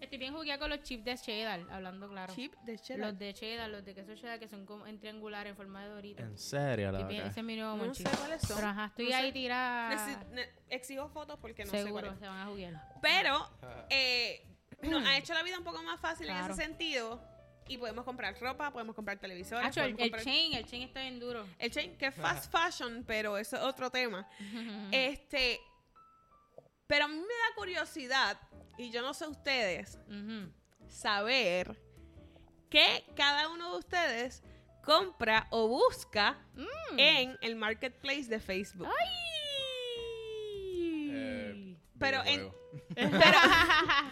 Estoy bien jugueada con los chips de cheddar, hablando claro. chip de cheddar. Los de cheddar, los de queso cheddar que son como en triangular en forma de dorito. En serio, la verdad. ese es mi nuevo No monchito. sé cuáles son. Pero ajá, estoy No sé. ahí tirada. Exijo fotos porque no sé Seguro, cuáles. se van a jugar. Pero eh, nos ha hecho la vida un poco más fácil en ese sentido. Y podemos comprar ropa, podemos comprar televisores. El, podemos el comprar- chain, el chain está bien duro. el chain, que es fast fashion, pero eso es otro tema. Este, pero a mí me da curiosidad, y yo no sé ustedes, saber qué cada uno de ustedes compra o busca Mm. en el marketplace de Facebook. Eh, Pero en-. Pero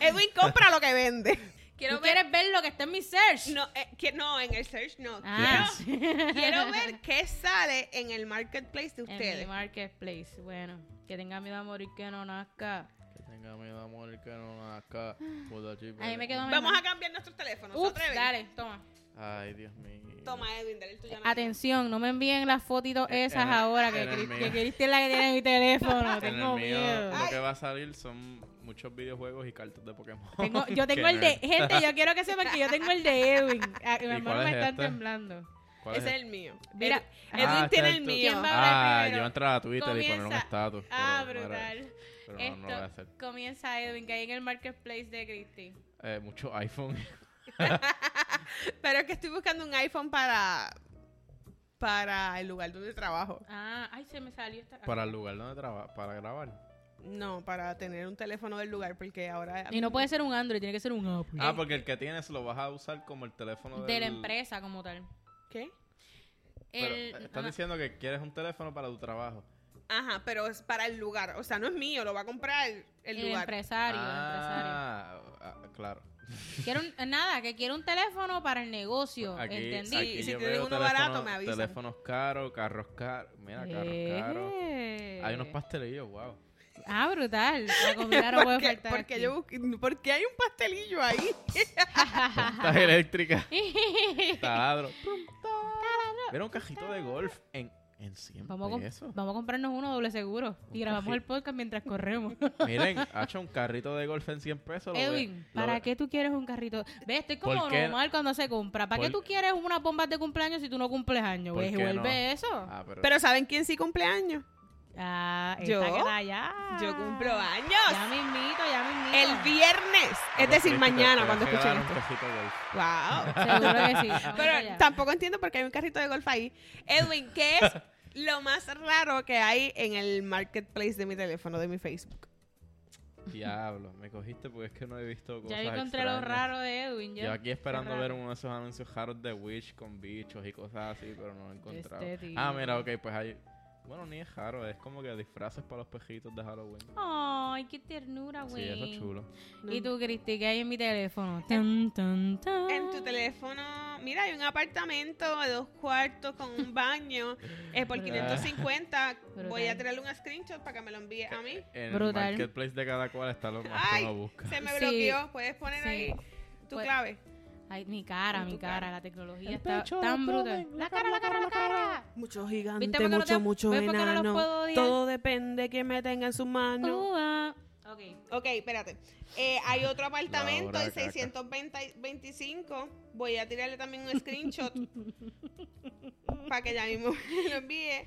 Edwin compra lo que vende. Quiero ¿Tú ver. quieres ver lo que está en mi search? No, eh, que- no, en el search no. Ah. Quiero, quiero ver qué sale en el marketplace de En mi ustedes. marketplace. Bueno, que tenga miedo a morir que no nazca. Que tenga miedo a morir que no nazca. Puta chica. Ahí me quedo Vamos mejor. a cambiar nuestros teléfonos. Dale, toma. Ay, Dios mío. Toma, Edwin, dale el tuyo. a Nadia. Atención, no me envíen las fotitos En- esas en ahora que, en que Cristi es la que tiene mi teléfono. En el Tengo mío miedo. lo que va a salir son muchos videojuegos y cartas de Pokémon. Tengo- yo tengo el de. Gente, yo quiero que sepan que yo tengo el de Edwin. Ah, que ¿Y mis manos me es están este? temblando. ¿Cuál Ese es es el mío. Mira, ah, Edwin este tiene el mío. ¿Quién va a Ah, primero? yo entrar a Twitter y poner un Comienza- estatus. Ah, pero- pero- brutal. Pero no, no lo voy a hacer. Comienza Edwin, que hay en el marketplace de Cristi. Eh, mucho iPhone. Pero es que estoy buscando un iPhone para para el lugar donde trabajo. Ah, ay, se me salió esta. para el lugar donde trabaja, para grabar. No, para tener un teléfono del lugar, porque ahora... Y no puede ser un Android, tiene que ser un Apple. Ah, porque el que tienes lo vas a usar como el teléfono de la del- empresa como tal. ¿Qué? Pero El, estás ajá. diciendo que quieres un teléfono para tu trabajo. Ajá, pero es para el lugar. O sea, no es mío, lo va a comprar el, el el lugar. empresario, el empresario. ah, ah, claro. Quiero un- nada, que quiero un teléfono para el negocio, Aquí, ¿entendí? aquí Y si yo uno barato, me avisan. Teléfonos caros, carros caros. Mira, carros caros. Eh. Hay unos pastelillos, wow. Ah, brutal. La comida no puede Porque, faltar. porque aquí. yo busqué- porque hay un pastelillo ahí. Puntas eléctricas. Taladro. Mira un cajito de golf en, en 100 Vamos a, vamos a comprarnos uno doble seguro y grabamos el podcast mientras corremos. Miren, ha hecho un carrito de golf en 100 pesos. Edwin, lo ¿para qué tú quieres un carrito? Ve, estoy como normal cuando se compra. ¿Para qué tú quieres unas bombas de cumpleaños si tú no cumples años? ¿Por Ve, qué vuelve no? eso. Ah, pero, Pero ¿saben quién sí cumpleaños? Ah, ¿Yo? está allá. Yo cumplo años. Ya me invito, ya me invito. El viernes. Ah, Es decir, mañana te- cuando escuchen esto. un cajito de golf. Wow. Seguro que sí. Vamos Pero allá. tampoco entiendo por qué hay un carrito de golf ahí. Edwin, ¿qué es lo más raro que hay en el marketplace de mi teléfono, de mi Facebook? Diablo, me cogiste porque es que no he visto cosas Ya encontré lo extrañas. raro de Edwin. Ya. Yo aquí esperando ver uno de esos anuncios raros de Wish con bichos y cosas así, pero no lo he encontrado. Este ah, mira, ok, pues hay... Bueno, ni es raro, es como que disfraces para los pejitos de Halloween. Ay, qué ternura, Sí, güey. eso es chulo. ¿Y tú, Cristi, qué hay en mi teléfono? Tan, tan, tan. En tu teléfono, mira, hay un apartamento de dos cuartos con un baño eh, por 550. Voy a Brutal. tirarle un screenshot para que me lo envíe a mí. En Brutal. el marketplace de cada cual está lo más Ay, que uno busca. Se me Sí. bloqueó. Puedes poner Sí. ahí tu Pues- clave. Ay, mi cara, mi cara, cara. la tecnología El está pecho, tan brutal. La cara, la cara, la cara. Mucho ¿Viste gigante, no mucho, te- mucho no enano. Todo depende de que me tenga en sus manos. Uh, ah. Ok. Ok, espérate. Eh, hay otro apartamento en caca. 625. Voy a tirarle también un screenshot para que ya mismo me lo envíe.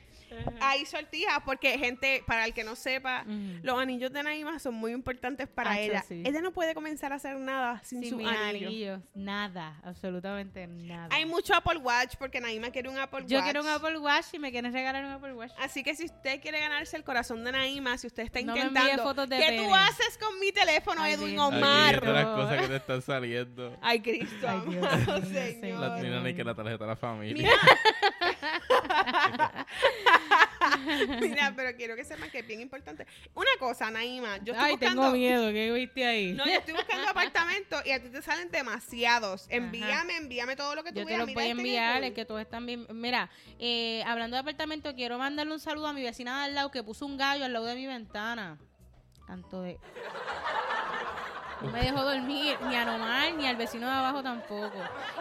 Hay sortijas porque gente, para el que no sepa, los anillos de Naima son muy importantes para Acho, ella. sí. Ella no puede comenzar a hacer nada sin, Sin su mis anillo. anillos. Nada, absolutamente nada. Hay mucho Apple Watch porque Naima quiere un Apple Yo Watch. quiero un Apple Watch y me quieren regalar un Apple Watch. Así que si usted quiere ganarse el corazón de Naima, si usted está No me envíe intentando, fotos de ¿qué pene. tú haces con mi teléfono, Ay, Edwin Dios. Omar? viendo las cosas que te están saliendo. Ay, Cristo, Ay, Dios amado mío, Señor. La tienen ni que la tarjeta de la familia. Mira. Mira, pero quiero que sepan que es bien importante. Una cosa, Naima, yo estoy Ay, buscando... tengo miedo, ¿qué viste ahí? No, yo estoy buscando apartamentos y a ti te salen demasiados. Envíame, envíame todo lo que tú Yo te veas. los Mira voy a este enviar, es que todos están bien. Mira, eh, hablando de apartamento, quiero mandarle un saludo a mi vecina de al lado que puso un gallo al lado de mi ventana. Tanto de. No me dejó dormir ni a Nomar ni al vecino de abajo tampoco.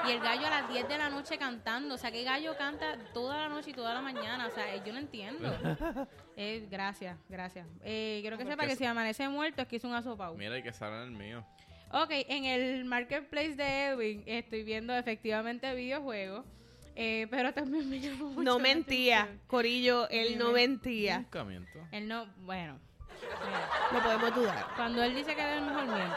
Y el gallo a las 10 de la noche cantando. O sea, que gallo canta toda la noche y toda la mañana. O sea, eh, yo no entiendo. Eh, gracias, gracias. Eh, quiero que sepa que si amanece muerto es que hizo un asopao. Mira, y que sale el mío. Ok, en el marketplace de Edwin estoy viendo efectivamente videojuegos, eh, pero también me llamó mucho No mentía. Corillo, él no mentía. Nunca miento. Él no, bueno, mira, No podemos dudar. cuando él dice que es el mejor miente.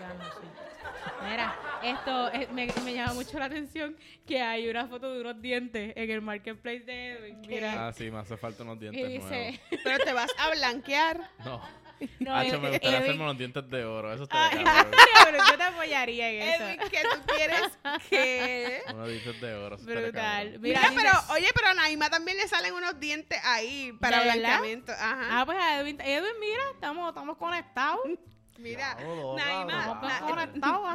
Ya no sé. Mira, esto eh, me, me llama mucho la atención que hay una foto de unos dientes en el marketplace de Edwin. Mira, Ah, sí, me hace falta unos y dientes dice, Pero te vas a blanquear. nuevos. No. no, Hacho, me gustaría Edwin- hacerme unos dientes de oro. Eso cabrón. Mira, pero yo te apoyaría en eso. Edwin, que tú quieres que... Unos dientes de oro. eso Brutal. Mira, pero, oye, pero a Naima también le salen unos dientes ahí para ¿De verdad? blanqueamiento. Ajá. Ah, pues a Edwin, Edwin, mira, estamos, estamos conectados. Mira, Naima.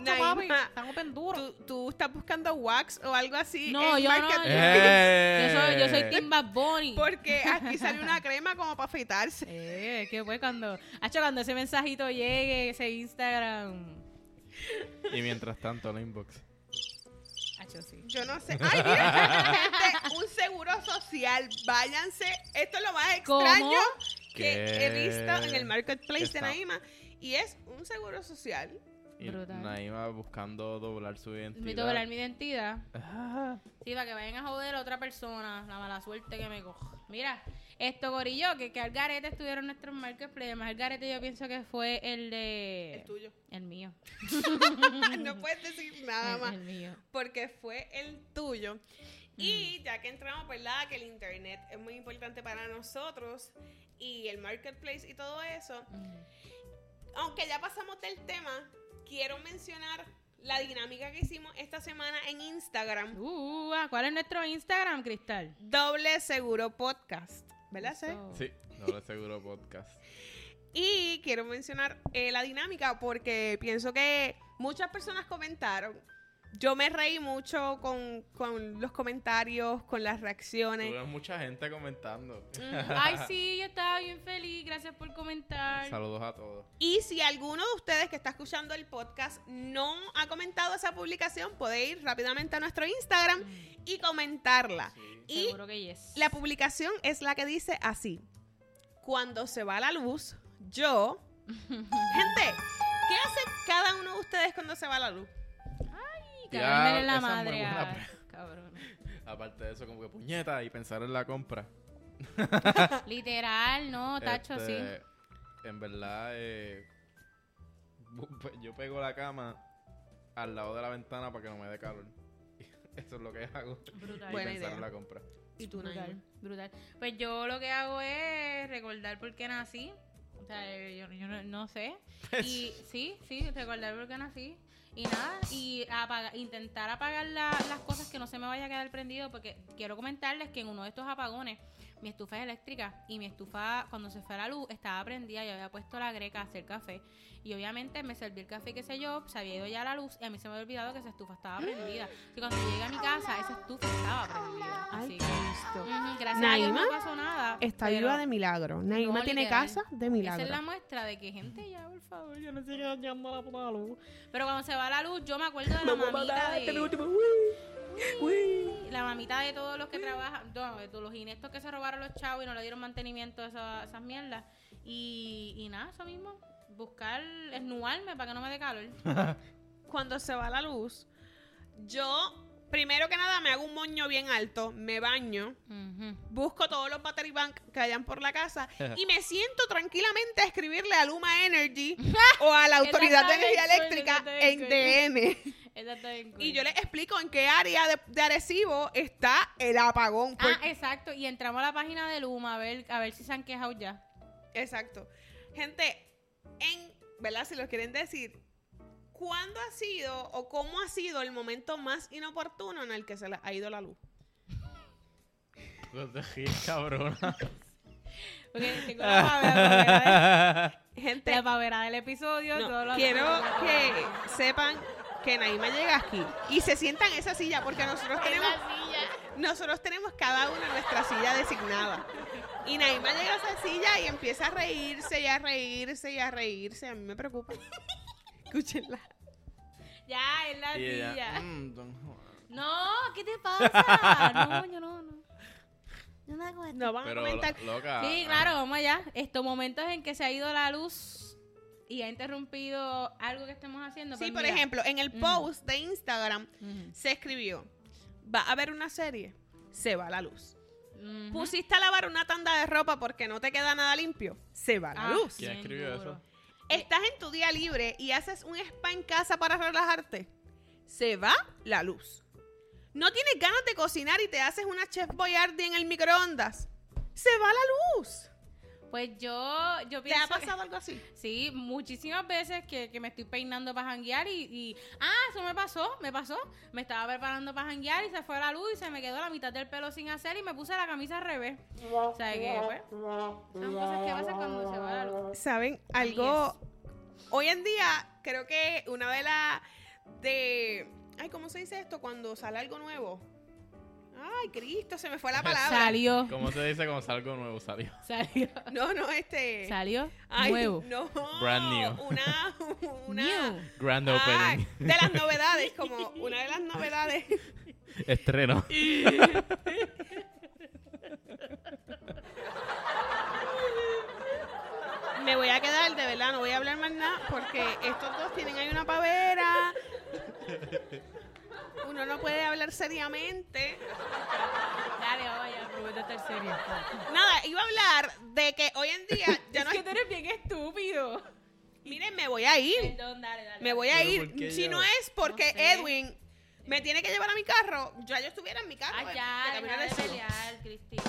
Naima, Estamos penduros. ¿tú, tú estás buscando wax o algo así. No, en yo no, Marketplace? ¡Eh! Yo soy, yo soy Team Bad Bunny. Porque aquí sale una crema como para afeitarse. Eh, que fue cuando, hacho, cuando ese mensajito llegue, ese Instagram. Y mientras tanto, el inbox. Hacho, sí. Yo no sé. Ay, mira, gente, un seguro social. Váyanse. Esto es lo más ¿Cómo? extraño que ¿Qué? he visto en el marketplace ¿Qué de está? Naima. Y es un seguro social. Y Brutal. Naima buscando doblar su identidad. Doblar mi identidad. Ah, Sí, para que vayan a joder a otra persona. La mala suerte que me coja. Mira, esto, Gorillo, que, que Algarete estuvieron nuestros marketplace. Además, Algarete yo pienso que fue el de... El tuyo. El mío. no puedes decir nada El, más. el mío. Porque fue el tuyo. Y ya que entramos, ¿verdad? Que el internet es muy importante para nosotros. Y el marketplace y todo eso. Aunque ya pasamos del tema, quiero mencionar la dinámica que hicimos esta semana en Instagram. Uh, ah, ¿cuál es nuestro Instagram, Cristal? Doble Seguro Podcast. ¿Verdad? Eso. Sí, doble seguro podcast. Y quiero mencionar eh, la dinámica porque pienso que muchas personas comentaron. Yo me reí mucho con, con los comentarios, con las reacciones. Tuve mucha gente comentando. Ay, sí, yo estaba bien feliz. Gracias por comentar. Saludos a todos. Y si alguno de ustedes que está escuchando el podcast no ha comentado esa publicación, puede ir rápidamente a nuestro Instagram y comentarla. Y Seguro que yes. la publicación es la que dice así. Cuando se va la luz, yo... Gente, ¿qué hace cada uno de ustedes cuando se va la luz? En la esa es muy madre buena a- pre- cabrón. Aparte de eso, como que puñeta y pensar en la compra. Literal, no, tacho, sí. Este, En verdad, eh, yo pego la cama al lado de la ventana para que no me dé calor. Eso es lo que hago. Brutal. Y Buena pensar idea. en la compra. Y tú, brutal, brutal. Pues yo lo que hago es recordar por qué nací. O sea, yo, yo no, no sé. Y sí, sí, recordar por qué nací. Y nada, y apaga- intentar apagar la- las cosas que no se me vaya a quedar prendido, porque quiero comentarles que en uno de estos apagones, mi estufa es eléctrica y mi estufa, cuando se fue la luz, estaba prendida. Yo había puesto la greca a hacer café. Y obviamente me serví el café, qué sé yo, se había ido ya la luz y a mí se me había olvidado que esa estufa estaba prendida. Y cuando llegué a mi casa, esa estufa estaba prendida. Así que, gracias a Dios Naima no pasó nada. Está viva de milagro. Naima No, tiene literal. casa de Esa milagro. es la muestra de que gente ya, por favor, yo no sé qué llamando la puta luz. Pero cuando se va la luz, yo me acuerdo de la mamita de... La mamita de todos los que trabajan, no, de todos los ineptos que se robaron los chavos y no le dieron mantenimiento a esa- esas mierdas. Y, y nada, eso mismo. Buscar, esnuarme para que no me dé calor. Cuando se va la luz, yo Primero que nada, me hago un moño bien alto, me baño, busco todos los battery bank que hayan por la casa y me siento tranquilamente a escribirle a Luma Energy o a la Autoridad de Energía Eléctrica en. DM. Esa está bien cool. Y yo les explico en qué área de, de Arecibo está el apagón. Ah, Porque- exacto. Y entramos a la página de Luma a ver, a ver si se han quejado ya. Exacto. Gente, en, ¿verdad? Si lo quieren decir, ¿cuándo ha sido o cómo ha sido el momento más inoportuno en el que se les ha ido la luz? Te ríes, cabrona. Porque tengo la pavera, Gente, la pavera del episodio. no, los- quiero que sepan que Naima llega aquí y se sienta en esa silla porque nosotros tenemos nosotros tenemos cada uno nuestra silla designada. Y Naima llega a esa silla y empieza a reírse y a reírse y a reírse. A mí me preocupa. Escúchenla. Ya, es la Y ella, silla. "Mm, don Juan". No, ¿qué te pasa? No, yo no, no. No me acuerdo. No van a Pero, comentar. lo- loca. Sí, claro, vamos allá. Estos momentos en que se ha ido la luz y ha interrumpido algo que estemos haciendo. Sí, pues por mira. ejemplo, en el post de Instagram se escribió, va a haber una serie, se va la luz. Pusiste a lavar una tanda de ropa porque no te queda nada limpio, se va la Ah, luz. ¿Quién escribió duro. eso? Estás en tu día libre y haces un spa en casa para relajarte, se va la luz. No tienes ganas de cocinar y te haces una chef boyardee en el microondas, se va la luz. Pues yo, yo ¿Te pienso... ha pasado algo así? Sí, muchísimas veces que, que me estoy peinando para janguear y, y- Ah, eso me pasó, me pasó. Me estaba preparando para janguear y se fue la luz y se me quedó la mitad del pelo sin hacer y me puse la camisa al revés. O sea que, pues... Son cosas que pasan cuando se va la luz. ¿Saben? Algo. Hoy en día, creo que una de las. de. Ay, ¿cómo se dice esto? Cuando sale algo nuevo. Ay, Cristo, se me fue la palabra. Salió. ¿Cómo se dice cuando salgo nuevo salió? Salió. No, no, este. Salió. Ay, nuevo. No. Brand new. Una. una New. Grand Ay, opening. de las novedades, como una de las novedades. Estreno. Me voy a quedar, de verdad, no voy a hablar más nada, porque estos dos tienen ahí una pavera. Uno no puede hablar seriamente. Dale, vaya, prometo estar serio. Nada, iba a hablar de que hoy en día ya Es no que tú eres bien estúpido. Miren, me voy a ir. Perdón, dale, dale. Me voy a ¿Pero ir. Si yo? no es porque No sé. Edwin me tiene que llevar a mi carro, ya yo estuviera en mi carro. Ah, ya, de camino deja de pelear, Cristina.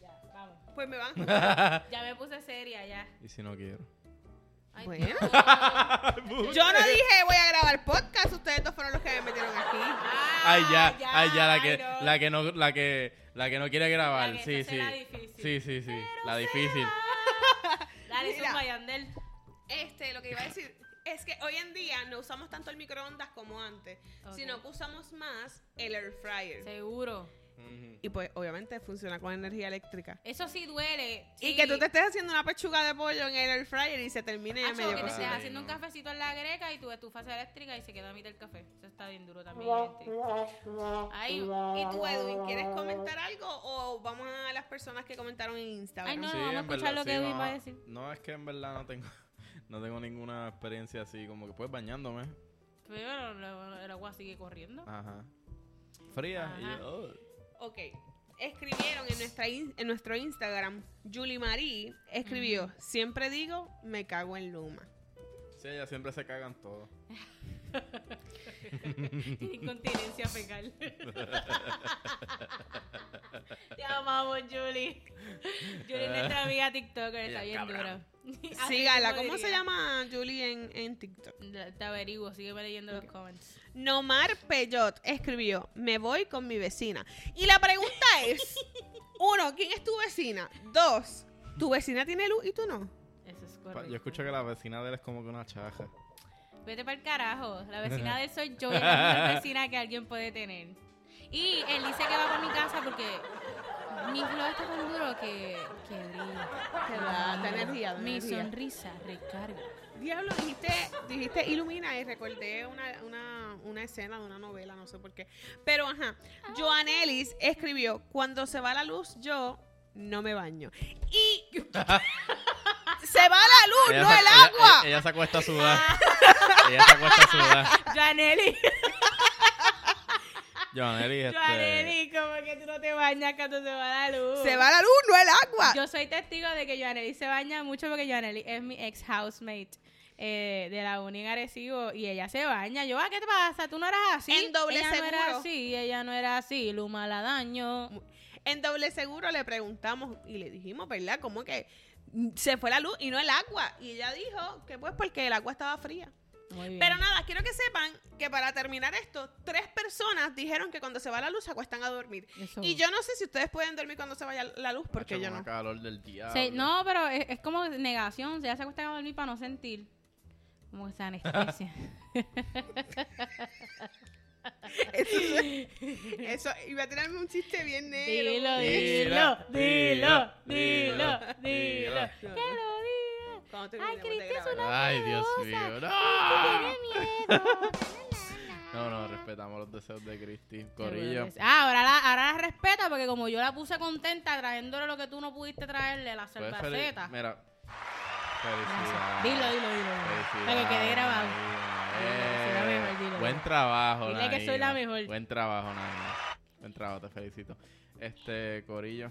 Ya, vamos. Pues me van. Ya me puse seria, ya. ¿Y si no quiero? Ay, Bueno. no. Yo no dije voy a grabar podcast, ustedes dos fueron los que me metieron aquí. Ay, ya, Ah, ay, ya, la que, no. la que no, la que, la que no quiere grabar. La que sí, sí. Sí, sí, sí. Pero La difícil. Dale, Mira. zumba, Yandel. Este, lo que iba a decir es que hoy en día no usamos tanto el microondas como antes, sino que usamos más el air fryer. Seguro. Y pues obviamente funciona con energía eléctrica. Eso sí duele. Y que tú te estés haciendo una pechuga de pollo en el air fryer y se termine ya medio que te estés haciendo un no. cafecito en la greca y tu estufa sea eléctrica y se queda a mitad el café. Eso está bien duro también, gente. Ay, ¿Y tú, Edwin, quieres comentar algo o vamos a las personas que comentaron en Instagram? Ay, no. Sí, vamos a escuchar lo que Edwin va a decir. No, es que en verdad no tengo, no tengo ninguna experiencia así, como que pues bañándome. Pero el agua sigue corriendo. Ajá. Fría. Y Ajá. yo, oh. Ok. Escribieron en, nuestra in- en nuestro Instagram, Julie Marie escribió, siempre digo, me cago en Luma. Sí, ellas siempre se cagan todo. Tiene incontinencia fecal. Te amamos, Julie. Julie es nuestra amiga TikToker, está bien dura. Sígala, ¿cómo se llama Julie en, en TikTok? Te averiguo, sigue leyendo los comments. Nomar Peyot escribió, me voy con mi vecina. Y la pregunta es, uno, ¿quién es tu vecina? Dos, ¿tu vecina tiene luz y tú no? Eso es correcto. Yo escucho que la vecina de él es como que una chaja. Vete para el carajo. La vecina de él soy yo, y es la mejor vecina que alguien puede tener. Y él dice que va para mi casa porque mi flow está tan duro que, que brilla. Que da- da energía, da Mi energía. sonrisa recarga. Diablo, dijiste, dijiste ilumina y recordé una, una, una escena de una novela, no sé por qué. Pero ajá, Joan Ellis escribió, cuando se va la luz yo no me baño. Y se va la luz, Ella no el ella- agua. Ella, ella se acuesta a sudar. ella se acuesta a sudar. Janelli. Joanely, este... Joanely, como que tú no te bañas cuando se va la luz. Se va la luz, no el agua. Yo soy testigo de que Joanely se baña mucho porque Joanely es mi ex housemate eh, de la Uni en Arecibo y ella se baña. Yo, ah, ¿qué te pasa? Tú no eras así. En doble ella no era seguro. así, ella no era así. Luma la daño. En doble seguro le preguntamos y le dijimos, ¿verdad? ¿Cómo que se fue la luz y no el agua? Y ella dijo que pues porque el agua estaba fría. Muy bien. Pero nada, quiero que sepan que para terminar esto, tres personas dijeron que cuando se va la luz se acuestan a dormir. Eso. Y yo no sé si ustedes pueden dormir cuando se vaya la luz, porque Macho, yo no. calor del. Sí, no, pero es, es como negación. Ya se acuestan a dormir para no sentir. Como esa anestesia. Eso, iba a tirarme un chiste bien negro. dilo, Dilo, dilo, dilo, dilo, dilo, dilo. dilo. Que lo diga. Cuando Ay, terminemos de Cristi es una Ay, Dios mío. ¡No! No, no, respetamos los deseos de Cristi. Corillo. Ah, ahora la, ahora la respeta porque como yo la puse contenta trayéndole lo que tú no pudiste traerle, la Pues cerveceta. Mira. Felicidades. Dilo, dilo, dilo. Felicidades, Para que quede grabado. Eh. Buen trabajo, Dile que soy la mejor. Buen trabajo, Naima. Buen trabajo, te felicito. Este, Corillo,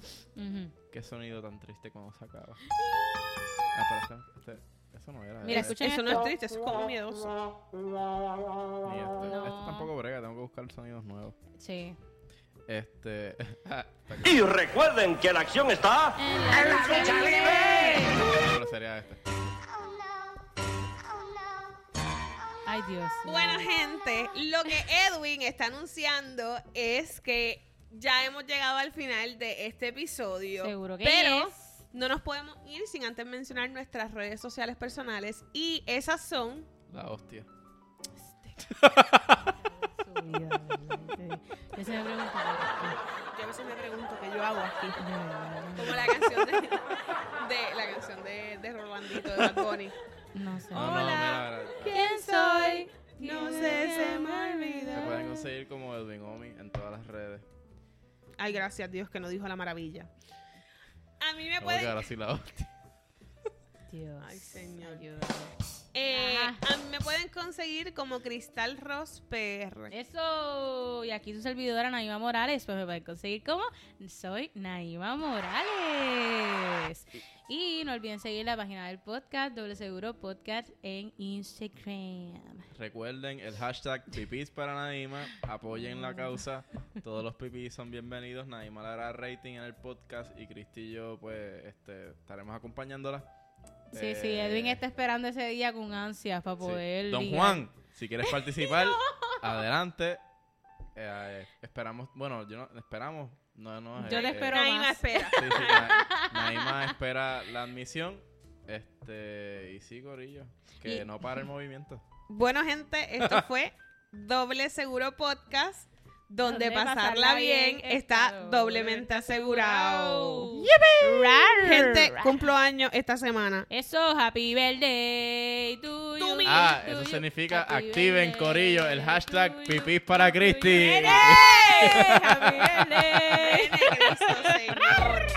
qué sonido tan triste cuando se acaba. Ah, pero este, este- eso no era. Mira, era- escuchen Eso no es triste, eso es como miedoso. ni este, No. este tampoco brega, tengo que buscar sonidos nuevos. Sí. Este. está Y recuerden que la acción está... En la lucha libre. Pero sería este. Ay, Dios. Bueno, gente, lo que Edwin está anunciando es que ya hemos llegado al final de este episodio. Seguro que Pero yes. No nos podemos ir sin antes mencionar nuestras redes sociales personales. Y esas son. La hostia. Su vida. Yo se me pregunto, Yo a veces me pregunto qué yo hago aquí. Como la canción de, de- la canción de, de Rolandito de Bunny. No sé. No, no, Hola. mira, mira. ¿Quién soy? No sé, se me Me pueden olvidó. conseguir como Edwin Omi en todas las redes. Ay, gracias a Dios que no dijo la maravilla. A mí me pueden ahora sí la hostia. Dios. Ay, señor. Eh, a mí me pueden conseguir como Cristal Ross PR. Eso. Y aquí su servidora Naima Morales. Pues me pueden conseguir como soy Naima Morales. Y no olviden seguir la página del podcast, Doble Seguro Podcast en Instagram. Recuerden el hashtag pipis para Naima. Apoyen la causa. Todos los pipis son bienvenidos. Naima le hará rating en el podcast. Y Cristi y yo, pues, este, estaremos acompañándola. Sí, sí, Eh, Edwin está esperando ese día con ansias para sí. poder. Don ligar. Juan, si quieres participar, adelante. Eh, esperamos, bueno, yo no, esperamos. No, no, Yo eh, espero Naima espera. Sí, sí, Na- Naima espera la admisión. Este, y sí, Corillo. Que Y- no para el movimiento. Bueno, gente, esto fue Doble Seguro Podcast, donde, Donde pasarla pasarla bien bien está doblemente asegurado. Rar. Gente, cumplo años esta semana. Eso, happy birthday to you. Ah, eso significa Happy activen, birthday Corillo, el hashtag pipis para. Cristi. Happy birthday. Nene, Cristo, Señor.